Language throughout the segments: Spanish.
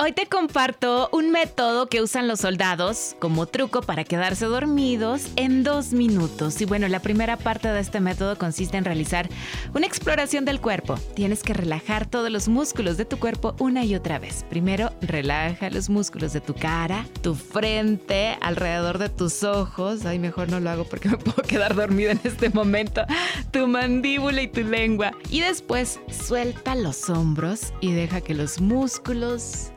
Hoy te comparto un método que usan los soldados como truco para quedarse dormidos en dos minutos. Y bueno, la primera parte de este método consiste en realizar una exploración del cuerpo. Tienes que relajar todos los músculos de tu cuerpo una y otra vez. Primero, relaja los músculos de tu cara, tu frente, alrededor de tus ojos. Ay, mejor no lo hago porque me puedo quedar dormida en este momento. Tu mandíbula y tu lengua. Y después, suelta los hombros y deja que los músculos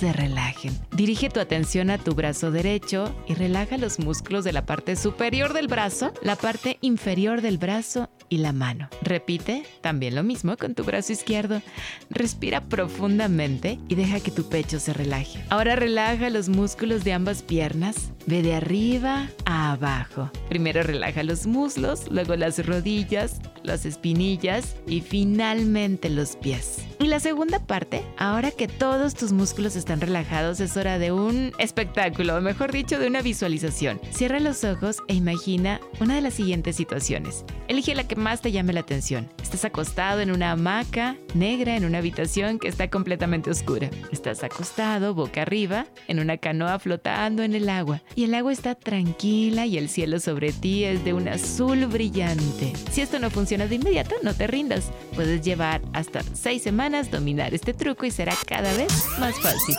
se relajen. Dirige tu atención a tu brazo derecho y relaja los músculos de la parte superior del brazo, la parte inferior del brazo y la mano. Repite también lo mismo con tu brazo izquierdo. Respira profundamente y deja que tu pecho se relaje. Ahora relaja los músculos de ambas piernas. Ve de arriba a abajo. Primero relaja los muslos, luego las rodillas, las espinillas y finalmente los pies. Y la segunda parte, ahora que todos tus músculos están relajados, es hora de un espectáculo, o mejor dicho, de una visualización. Cierra los ojos e imagina una de las siguientes situaciones. Elige la que más te llame la atención. Estás acostado en una hamaca negra en una habitación que está completamente oscura. Estás acostado boca arriba en una canoa flotando en el agua y el agua está tranquila y el cielo sobre ti es de un azul brillante. Si esto no funciona de inmediato, no te rindas. Puedes llevar hasta seis semanas dominar este truco y será cada vez más fácil.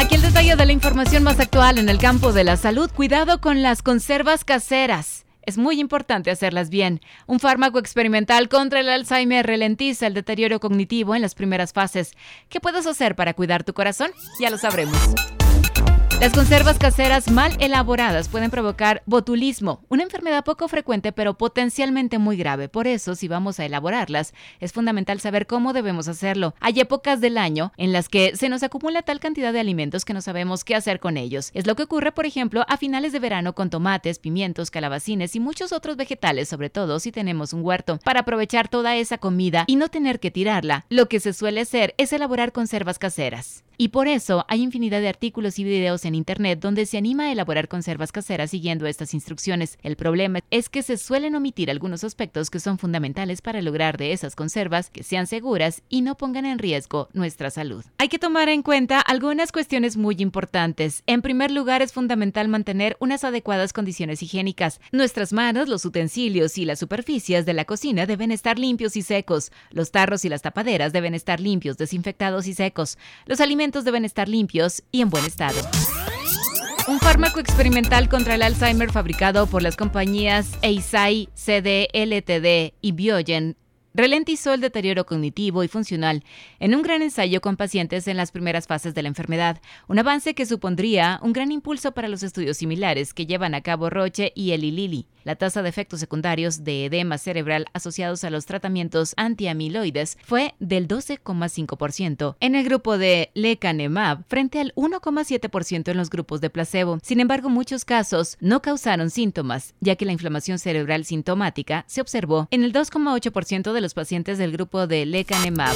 Aquí el detalle de la información más actual en el campo de la salud. Cuidado con las conservas caseras. Es muy importante hacerlas bien. Un fármaco experimental contra el Alzheimer ralentiza el deterioro cognitivo en las primeras fases. ¿Qué puedes hacer para cuidar tu corazón? Ya lo sabremos. Las conservas caseras mal elaboradas pueden provocar botulismo, una enfermedad poco frecuente pero potencialmente muy grave. Por eso, si vamos a elaborarlas, es fundamental saber cómo debemos hacerlo. Hay épocas del año en las que se nos acumula tal cantidad de alimentos que no sabemos qué hacer con ellos. Es lo que ocurre, por ejemplo, a finales de verano con tomates, pimientos, calabacines y muchos otros vegetales, sobre todo si tenemos un huerto. Para aprovechar toda esa comida y no tener que tirarla, lo que se suele hacer es elaborar conservas caseras. Y por eso hay infinidad de artículos y videos en Internet donde se anima a elaborar conservas caseras siguiendo estas instrucciones. El problema es que se suelen omitir algunos aspectos que son fundamentales para lograr de esas conservas que sean seguras y no pongan en riesgo nuestra salud. Hay que tomar en cuenta algunas cuestiones muy importantes. En primer lugar, es fundamental mantener unas adecuadas condiciones higiénicas. Nuestras manos, los utensilios y las superficies de la cocina deben estar limpios y secos. Los tarros y las tapaderas deben estar limpios, desinfectados y secos. Los alimentos deben estar limpios y en buen estado. Un fármaco experimental contra el Alzheimer fabricado por las compañías Eisai, CD, LTD y Biogen ralentizó el deterioro cognitivo y funcional en un gran ensayo con pacientes en las primeras fases de la enfermedad, un avance que supondría un gran impulso para los estudios similares que llevan a cabo Roche y Eli Lilly. La tasa de efectos secundarios de edema cerebral asociados a los tratamientos antiamiloides fue del 12,5% en el grupo de lecanemab frente al 1,7% en los grupos de placebo. Sin embargo, muchos casos no causaron síntomas, ya que la inflamación cerebral sintomática se observó en el 2,8% de los pacientes del grupo de lecanemab.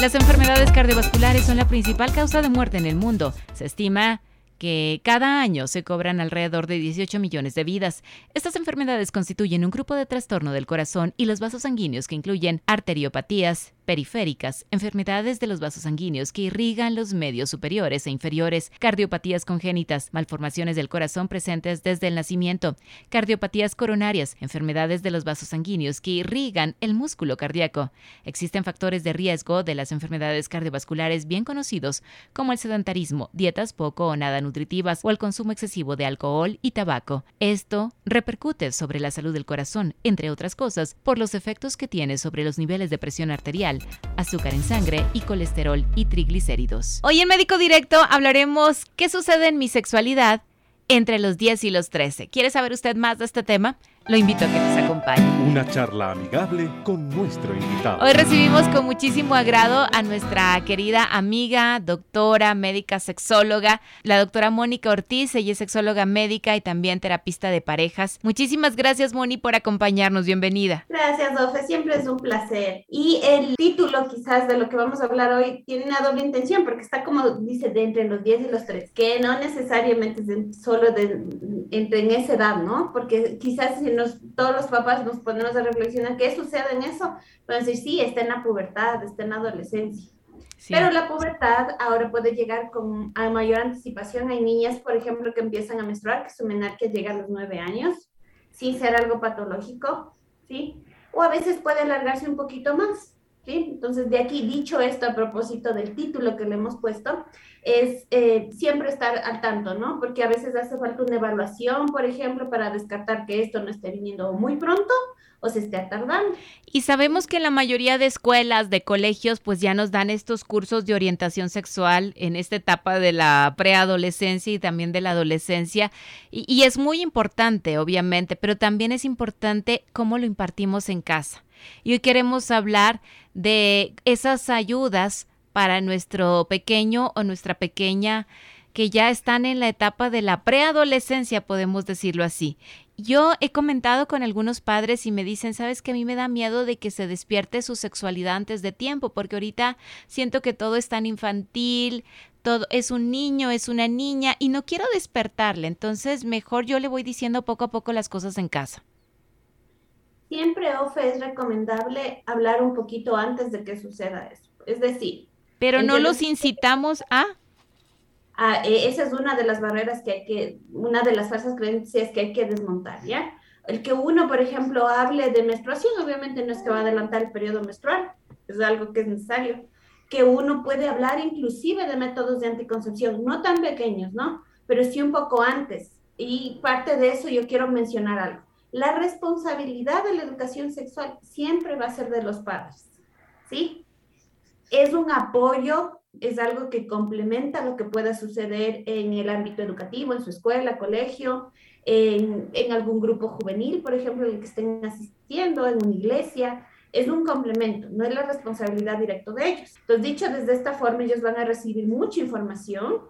Las enfermedades cardiovasculares son la principal causa de muerte en el mundo. Se estima que cada año se cobran alrededor de 18 millones de vidas. Estas enfermedades constituyen un grupo de trastorno del corazón y los vasos sanguíneos que incluyen arteriopatías, periféricas, enfermedades de los vasos sanguíneos que irrigan los medios superiores e inferiores, cardiopatías congénitas, malformaciones del corazón presentes desde el nacimiento, cardiopatías coronarias, enfermedades de los vasos sanguíneos que irrigan el músculo cardíaco. Existen factores de riesgo de las enfermedades cardiovasculares bien conocidos como el sedentarismo, dietas poco o nada nutritivas o el consumo excesivo de alcohol y tabaco. Esto repercute sobre la salud del corazón, entre otras cosas, por los efectos que tiene sobre los niveles de presión arterial azúcar en sangre y colesterol y triglicéridos. Hoy en Médico Directo hablaremos qué sucede en mi sexualidad entre los 10 y los 13. ¿Quiere saber usted más de este tema? Lo invito a que nos acompañe. Una charla amigable con nuestro invitado. Hoy recibimos con muchísimo agrado a nuestra querida amiga, doctora, médica sexóloga, la doctora Mónica Ortiz. Ella es sexóloga médica y también terapista de parejas. Muchísimas gracias, Moni, por acompañarnos. Bienvenida. Gracias, Ofe. Siempre es un placer. Y el título, quizás, de lo que vamos a hablar hoy tiene una doble intención, porque está como dice, de entre los 10 y los 3, que no necesariamente es solo de, entre en esa edad, ¿no? Porque quizás todos los papás nos ponemos a reflexionar qué sucede en eso, pueden decir, sí, está en la pubertad, está en la adolescencia. Pero la pubertad ahora puede llegar con a mayor anticipación. Hay niñas, por ejemplo, que empiezan a menstruar, que su menarquia llega a los nueve años, sin ser algo patológico, ¿sí? O a veces puede alargarse un poquito más, Entonces, de aquí, dicho esto a propósito del título que le hemos puesto, es eh, siempre estar al tanto, ¿no? Porque a veces hace falta una evaluación, por ejemplo, para descartar que esto no esté viniendo muy pronto o se esté tardando. Y sabemos que la mayoría de escuelas, de colegios, pues ya nos dan estos cursos de orientación sexual en esta etapa de la preadolescencia y también de la adolescencia. Y es muy importante, obviamente, pero también es importante cómo lo impartimos en casa. Y hoy queremos hablar de esas ayudas para nuestro pequeño o nuestra pequeña que ya están en la etapa de la preadolescencia, podemos decirlo así. Yo he comentado con algunos padres y me dicen, sabes que a mí me da miedo de que se despierte su sexualidad antes de tiempo, porque ahorita siento que todo es tan infantil, todo es un niño, es una niña y no quiero despertarle, entonces mejor yo le voy diciendo poco a poco las cosas en casa. Siempre, Ofe, es recomendable hablar un poquito antes de que suceda eso. Es decir, pero no los incitamos a... Ah, esa es una de las barreras que hay que, una de las falsas creencias que hay que desmontar, ¿ya? El que uno, por ejemplo, hable de menstruación, obviamente no es que va a adelantar el periodo menstrual, es algo que es necesario. Que uno puede hablar inclusive de métodos de anticoncepción, no tan pequeños, ¿no? Pero sí un poco antes. Y parte de eso yo quiero mencionar algo. La responsabilidad de la educación sexual siempre va a ser de los padres, ¿sí? es un apoyo, es algo que complementa lo que pueda suceder en el ámbito educativo, en su escuela, colegio, en, algún grupo juvenil, por ejemplo, en el que estén asistiendo, en una iglesia. Es un complemento, no es la responsabilidad directa de ellos. Entonces, dicho desde esta forma, ellos van a recibir mucha información,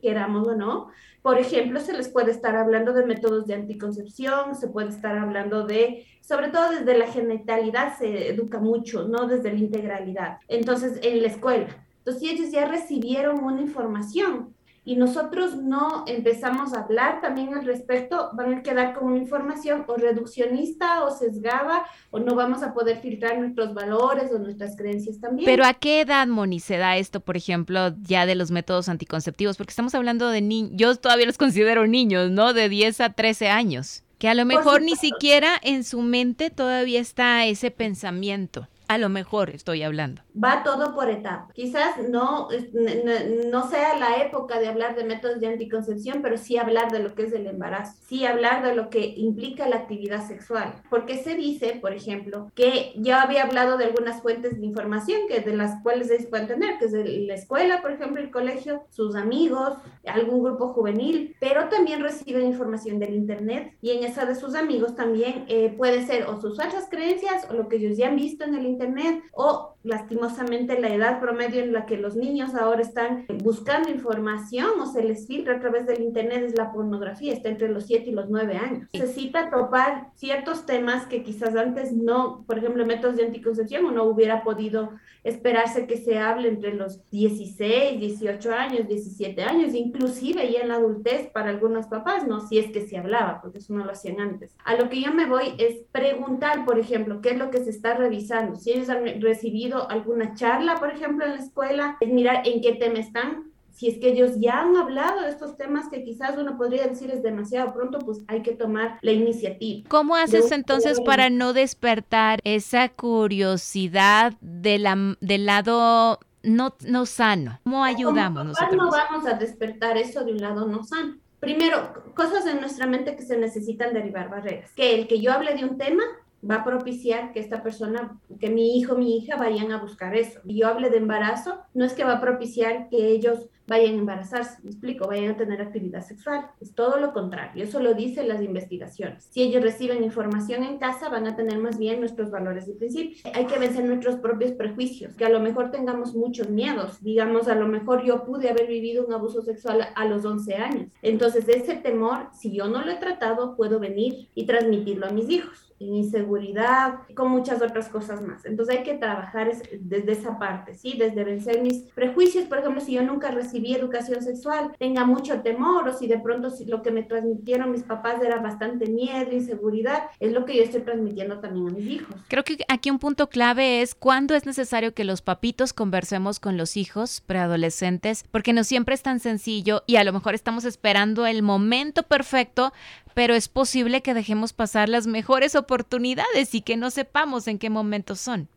queramos o no. Por ejemplo, se les puede estar hablando de métodos de anticoncepción, se puede estar hablando de, sobre todo desde la genitalidad se educa mucho, no desde la integralidad. Entonces, en la escuela. Entonces, ellos ya recibieron una información y nosotros no empezamos a hablar también al respecto, van a quedar con una información o reduccionista o sesgada o no vamos a poder filtrar nuestros valores o nuestras creencias también. Pero ¿a qué edad, Moni, se da esto, por ejemplo, ya de los métodos anticonceptivos? Porque estamos hablando de niños, yo todavía los considero niños, ¿no? De 10 a 13 años, que a lo mejor ni siquiera en su mente todavía está ese pensamiento. A lo mejor estoy hablando va todo por etapas. Quizás no, no, sea la época de hablar de métodos de anticoncepción, pero sí hablar de lo que es el embarazo, sí hablar de lo que implica la actividad sexual, porque se dice, por ejemplo, que ya había hablado de algunas fuentes de información que de las cuales se pueden tener, que es la escuela, por ejemplo, el colegio, sus amigos, algún grupo juvenil, pero también reciben información del internet y en esa de sus amigos también eh, puede ser o sus falsas creencias o lo que ellos ya han visto en el internet o lastimosamente la edad promedio en la que los niños ahora están buscando información o se les filtra a través del internet es la pornografía, está entre los 7 y los 9 años. Necesita topar ciertos temas que quizás antes no, por ejemplo, métodos de anticoncepción, no hubiera podido esperarse que se hable entre los 16, 18 años, 17 años, inclusive ya en la adultez para algunos papás, no, si es que se hablaba, porque eso no lo hacían antes. A lo que yo me voy es preguntar, por ejemplo, qué es lo que se está revisando, si ellos han recibido alguna charla, por ejemplo, en la escuela, es mirar en qué tema están. Si es que ellos ya han hablado de estos temas que quizás uno podría decir es demasiado pronto, pues hay que tomar la iniciativa. ¿Cómo haces entonces para no despertar esa curiosidad de la, del lado no, no sano? ¿Cómo ayudamos nosotros? no vamos a despertar eso de un lado no sano? Primero, cosas en nuestra mente que se necesitan derivar barreras. Que el que yo hable de un tema va a propiciar que esta persona, que mi hijo, mi hija vayan a buscar eso. Y yo hable de embarazo, no es que va a propiciar que ellos vayan a embarazarse, me explico, vayan a tener actividad sexual. Es todo lo contrario, eso lo dicen las investigaciones. Si ellos reciben información en casa, van a tener más bien nuestros valores y principios. Hay que vencer nuestros propios prejuicios, que a lo mejor tengamos muchos miedos. Digamos, a lo mejor yo pude haber vivido un abuso sexual a los 11 años. Entonces, ese temor, si yo no lo he tratado, puedo venir y transmitirlo a mis hijos inseguridad, con muchas otras cosas más. Entonces hay que trabajar desde esa parte, ¿sí? Desde vencer mis prejuicios, por ejemplo, si yo nunca recibí educación sexual, tenga mucho temor o si de pronto si lo que me transmitieron mis papás era bastante miedo, inseguridad, es lo que yo estoy transmitiendo también a mis hijos. Creo que aquí un punto clave es cuándo es necesario que los papitos conversemos con los hijos preadolescentes, porque no siempre es tan sencillo y a lo mejor estamos esperando el momento perfecto pero es posible que dejemos pasar las mejores oportunidades y que no sepamos en qué momento son.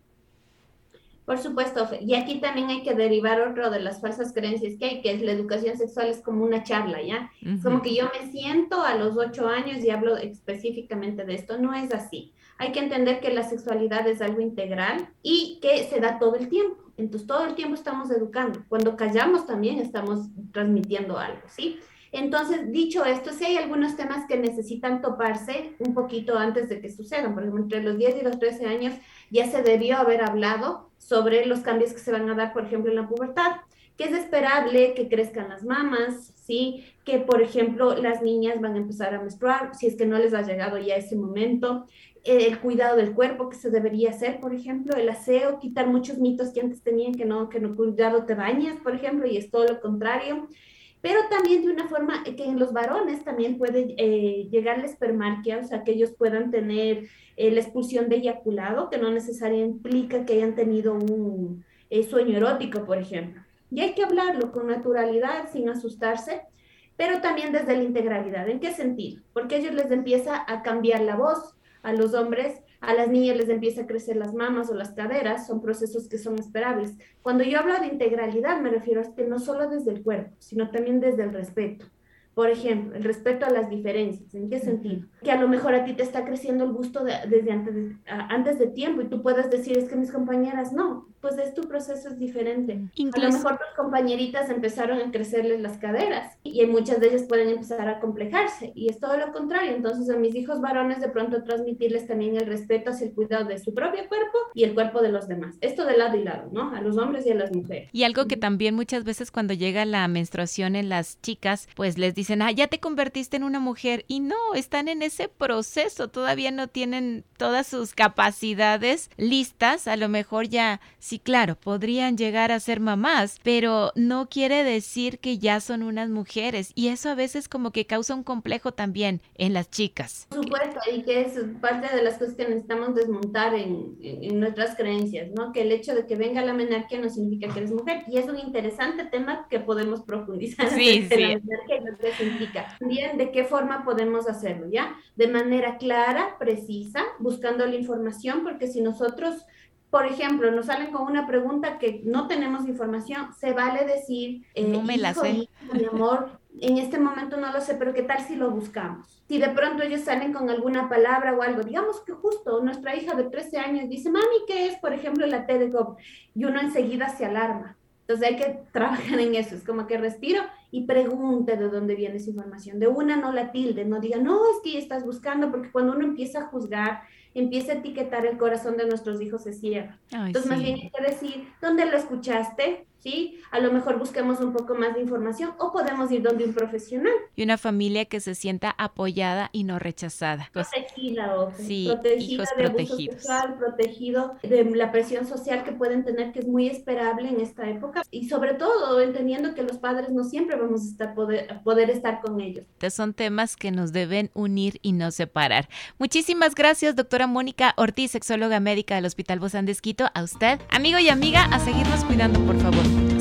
Por supuesto, y aquí también hay que derivar otro de las falsas creencias que hay, que es la educación sexual es como una charla, ¿ya? Como que yo me siento a los ocho años y hablo específicamente de esto, no es así. Hay que entender que la sexualidad es algo integral y que se da todo el tiempo. Entonces, todo el tiempo estamos educando. Cuando callamos también estamos transmitiendo algo, ¿sí? Entonces, dicho esto, sí hay algunos temas que necesitan toparse un poquito antes de que sucedan. Por ejemplo, entre los 10 y los 13 años ya se debió haber hablado sobre los cambios que se van a dar, por ejemplo, en la pubertad, que es esperable que crezcan las mamas, ¿sí? Que, por ejemplo, las niñas van a empezar a menstruar, si es que no les ha llegado ya ese momento, el cuidado del cuerpo que se debería hacer, por ejemplo, el aseo, quitar muchos mitos que antes tenían que no, que no cuidado te bañas, por ejemplo, y es todo lo contrario pero también de una forma que en los varones también puede eh, llegar la espermarquia, o sea, que ellos puedan tener eh, la expulsión de eyaculado, que no necesariamente implica que hayan tenido un eh, sueño erótico, por ejemplo. Y hay que hablarlo con naturalidad, sin asustarse, pero también desde la integralidad. ¿En qué sentido? Porque ellos les empieza a cambiar la voz a los hombres a las niñas les empieza a crecer las mamas o las caderas, son procesos que son esperables. Cuando yo hablo de integralidad, me refiero a que no solo desde el cuerpo, sino también desde el respeto. Por ejemplo, el respeto a las diferencias. ¿En qué sentido? Que a lo mejor a ti te está creciendo el gusto desde antes de, antes de tiempo y tú puedes decir, es que mis compañeras no, pues es tu proceso es diferente. A lo mejor tus compañeritas empezaron a crecerles las caderas y muchas de ellas pueden empezar a complejarse y es todo lo contrario. Entonces a mis hijos varones de pronto transmitirles también el respeto hacia el cuidado de su propio cuerpo y el cuerpo de los demás. Esto de lado y lado, ¿no? A los hombres y a las mujeres. Y algo que también muchas veces cuando llega la menstruación en las chicas, pues les dicen dicen, ah, ya te convertiste en una mujer y no, están en ese proceso, todavía no tienen todas sus capacidades listas, a lo mejor ya, sí, claro, podrían llegar a ser mamás, pero no quiere decir que ya son unas mujeres y eso a veces como que causa un complejo también en las chicas. Por supuesto, y que es parte de las cosas que necesitamos desmontar en, en nuestras creencias, ¿no? Que el hecho de que venga la menarquia no significa que eres mujer y es un interesante tema que podemos profundizar. Sí, sí. La implica. También de qué forma podemos hacerlo, ¿ya? De manera clara, precisa, buscando la información, porque si nosotros, por ejemplo, nos salen con una pregunta que no tenemos información, se vale decir, eh, no me la sé. mi amor, en este momento no lo sé, pero ¿qué tal si lo buscamos? Si de pronto ellos salen con alguna palabra o algo, digamos que justo nuestra hija de 13 años dice, mami, ¿qué es, por ejemplo, la T de Gob? Y uno enseguida se alarma. Entonces hay que trabajar en eso, es como que respiro y pregunte de dónde viene esa información. De una no la tilde, no diga, no, es que estás buscando, porque cuando uno empieza a juzgar, empieza a etiquetar el corazón de nuestros hijos se cierra. Entonces más bien hay que decir, ¿dónde lo escuchaste? ¿Sí? A lo mejor busquemos un poco más de información o podemos ir donde un profesional. Y una familia que se sienta apoyada y no rechazada. Protegida, o sí, protegida de protegidos. sexual, protegido de la presión social que pueden tener, que es muy esperable en esta época. Y sobre todo, entendiendo que los padres no siempre vamos a estar poder, poder estar con ellos. Son temas que nos deben unir y no separar. Muchísimas gracias, doctora Mónica Ortiz, sexóloga médica del Hospital Bozán de A usted, amigo y amiga, a seguirnos cuidando, por favor.